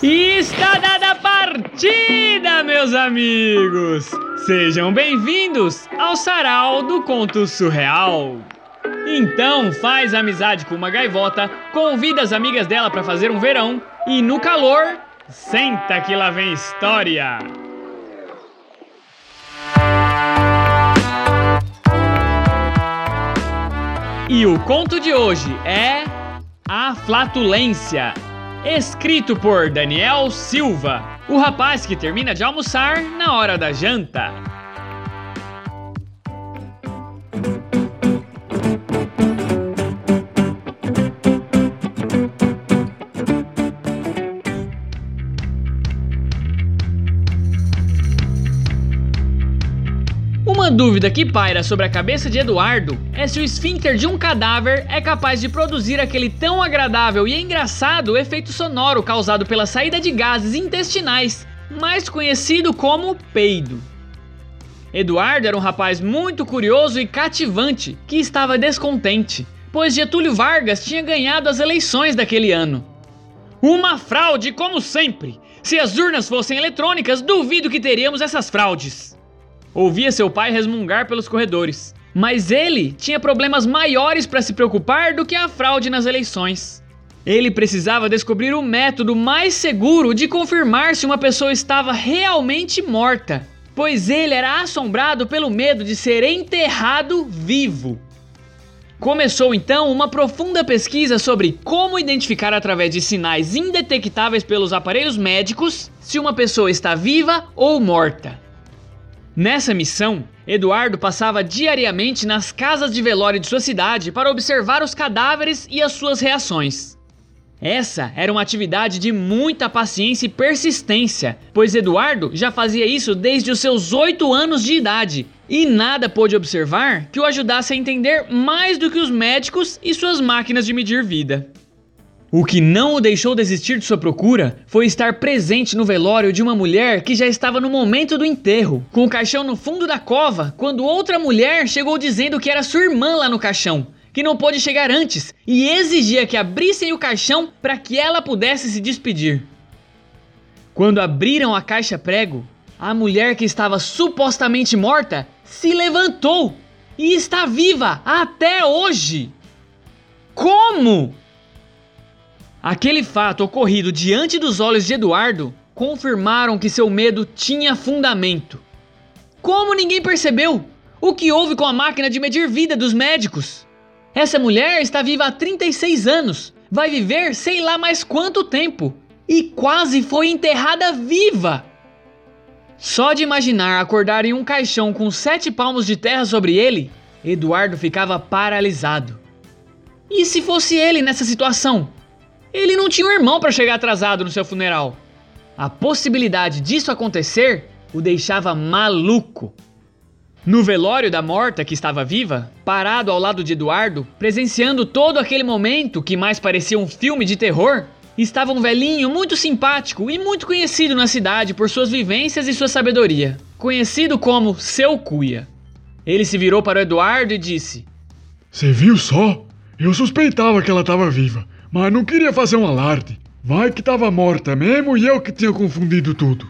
E está dada a partida, meus amigos! Sejam bem-vindos ao Sarau do Conto Surreal. Então, faz amizade com uma gaivota, convida as amigas dela para fazer um verão e no calor, senta que lá vem história. E o conto de hoje é A Flatulência, escrito por Daniel Silva, o rapaz que termina de almoçar na hora da janta. Dúvida que paira sobre a cabeça de Eduardo é se o esfíncter de um cadáver é capaz de produzir aquele tão agradável e engraçado efeito sonoro causado pela saída de gases intestinais, mais conhecido como peido. Eduardo era um rapaz muito curioso e cativante que estava descontente, pois Getúlio Vargas tinha ganhado as eleições daquele ano. Uma fraude, como sempre! Se as urnas fossem eletrônicas, duvido que teríamos essas fraudes. Ouvia seu pai resmungar pelos corredores. Mas ele tinha problemas maiores para se preocupar do que a fraude nas eleições. Ele precisava descobrir o método mais seguro de confirmar se uma pessoa estava realmente morta, pois ele era assombrado pelo medo de ser enterrado vivo. Começou então uma profunda pesquisa sobre como identificar através de sinais indetectáveis pelos aparelhos médicos se uma pessoa está viva ou morta. Nessa missão, Eduardo passava diariamente nas casas de velório de sua cidade para observar os cadáveres e as suas reações. Essa era uma atividade de muita paciência e persistência, pois Eduardo já fazia isso desde os seus 8 anos de idade e nada pôde observar que o ajudasse a entender mais do que os médicos e suas máquinas de medir vida. O que não o deixou desistir de sua procura foi estar presente no velório de uma mulher que já estava no momento do enterro, com o caixão no fundo da cova, quando outra mulher chegou dizendo que era sua irmã lá no caixão, que não pôde chegar antes e exigia que abrissem o caixão para que ela pudesse se despedir. Quando abriram a caixa prego, a mulher que estava supostamente morta se levantou e está viva até hoje. Como? Aquele fato ocorrido diante dos olhos de Eduardo confirmaram que seu medo tinha fundamento. Como ninguém percebeu? O que houve com a máquina de medir vida dos médicos? Essa mulher está viva há 36 anos, vai viver sei lá mais quanto tempo e quase foi enterrada viva. Só de imaginar acordar em um caixão com sete palmos de terra sobre ele, Eduardo ficava paralisado. E se fosse ele nessa situação? Ele não tinha um irmão para chegar atrasado no seu funeral. A possibilidade disso acontecer o deixava maluco. No velório da morta que estava viva, parado ao lado de Eduardo, presenciando todo aquele momento que mais parecia um filme de terror, estava um velhinho muito simpático e muito conhecido na cidade por suas vivências e sua sabedoria, conhecido como Seu Cuia. Ele se virou para o Eduardo e disse: Você viu só? Eu suspeitava que ela estava viva mas não queria fazer um alarde. Vai que tava morta mesmo e eu que tinha confundido tudo.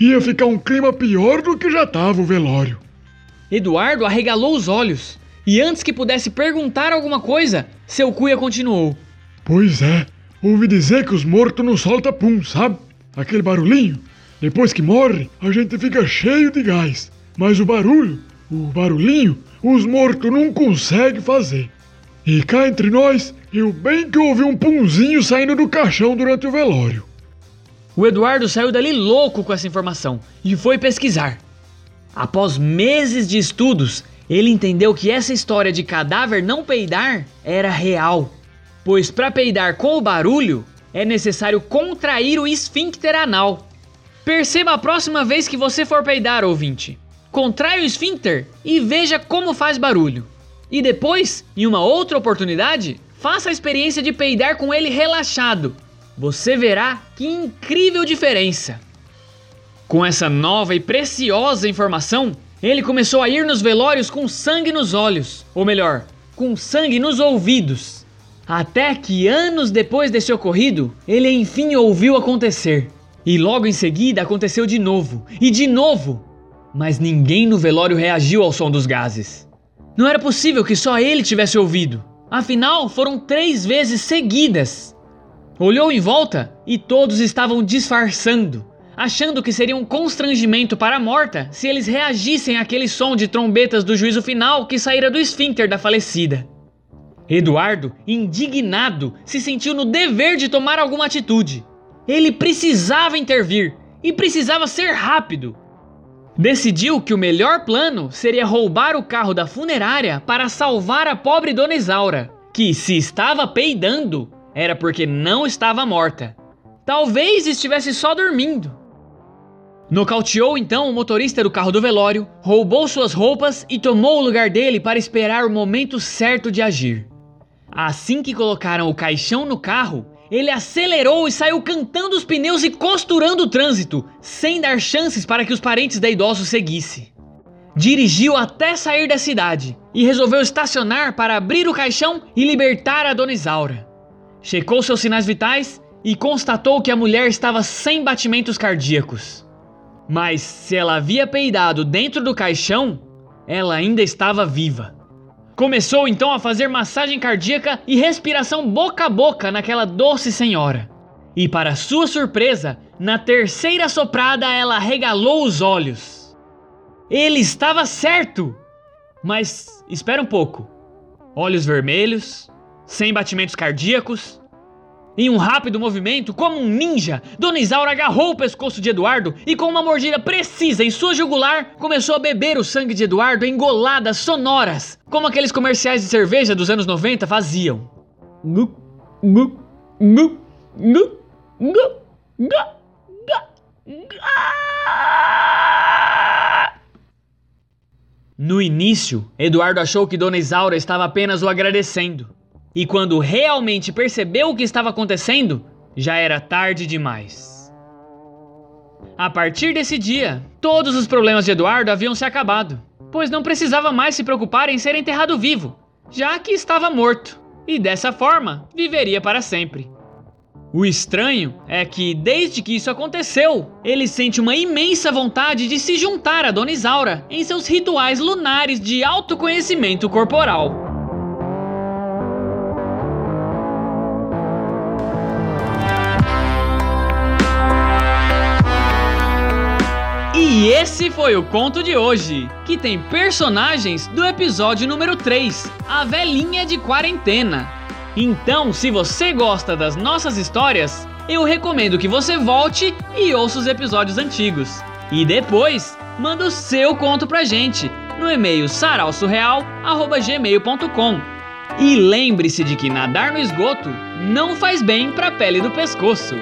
Ia ficar um clima pior do que já tava o velório. Eduardo arregalou os olhos e antes que pudesse perguntar alguma coisa, seu cuia continuou. Pois é, ouvi dizer que os mortos não soltam pum, sabe? Aquele barulhinho. Depois que morre, a gente fica cheio de gás. Mas o barulho, o barulhinho, os mortos não conseguem fazer. E cá entre nós, eu bem que ouvi um punzinho saindo do caixão durante o velório. O Eduardo saiu dali louco com essa informação e foi pesquisar. Após meses de estudos, ele entendeu que essa história de cadáver não peidar era real. Pois para peidar com o barulho, é necessário contrair o esfíncter anal. Perceba a próxima vez que você for peidar, ouvinte. Contrai o esfíncter e veja como faz barulho. E depois, em uma outra oportunidade, faça a experiência de peidar com ele relaxado. Você verá que incrível diferença. Com essa nova e preciosa informação, ele começou a ir nos velórios com sangue nos olhos, ou melhor, com sangue nos ouvidos. Até que anos depois desse ocorrido, ele enfim ouviu acontecer. E logo em seguida aconteceu de novo, e de novo. Mas ninguém no velório reagiu ao som dos gases. Não era possível que só ele tivesse ouvido. Afinal, foram três vezes seguidas. Olhou em volta e todos estavam disfarçando, achando que seria um constrangimento para a morta se eles reagissem àquele som de trombetas do juízo final que saíra do esfíncter da falecida. Eduardo, indignado, se sentiu no dever de tomar alguma atitude. Ele precisava intervir e precisava ser rápido. Decidiu que o melhor plano seria roubar o carro da funerária para salvar a pobre Dona Isaura, que se estava peidando era porque não estava morta. Talvez estivesse só dormindo. Nocauteou então o motorista do carro do velório, roubou suas roupas e tomou o lugar dele para esperar o momento certo de agir. Assim que colocaram o caixão no carro, ele acelerou e saiu cantando os pneus e costurando o trânsito, sem dar chances para que os parentes da idosa seguissem. Dirigiu até sair da cidade e resolveu estacionar para abrir o caixão e libertar a dona Isaura. Checou seus sinais vitais e constatou que a mulher estava sem batimentos cardíacos. Mas se ela havia peidado dentro do caixão, ela ainda estava viva. Começou então a fazer massagem cardíaca e respiração boca a boca naquela doce senhora. E para sua surpresa, na terceira soprada ela regalou os olhos. Ele estava certo! Mas espera um pouco. Olhos vermelhos, sem batimentos cardíacos, em um rápido movimento, como um ninja, Dona Isaura agarrou o pescoço de Eduardo e, com uma mordida precisa em sua jugular, começou a beber o sangue de Eduardo em goladas sonoras, como aqueles comerciais de cerveja dos anos 90 faziam. No início, Eduardo achou que Dona Isaura estava apenas o agradecendo. E quando realmente percebeu o que estava acontecendo, já era tarde demais. A partir desse dia, todos os problemas de Eduardo haviam se acabado, pois não precisava mais se preocupar em ser enterrado vivo, já que estava morto, e dessa forma viveria para sempre. O estranho é que, desde que isso aconteceu, ele sente uma imensa vontade de se juntar a Dona Isaura em seus rituais lunares de autoconhecimento corporal. E esse foi o conto de hoje, que tem personagens do episódio número 3, A Velhinha de Quarentena. Então, se você gosta das nossas histórias, eu recomendo que você volte e ouça os episódios antigos. E depois, manda o seu conto pra gente no e-mail sarausurreal@gmail.com. E lembre-se de que nadar no esgoto não faz bem para a pele do pescoço.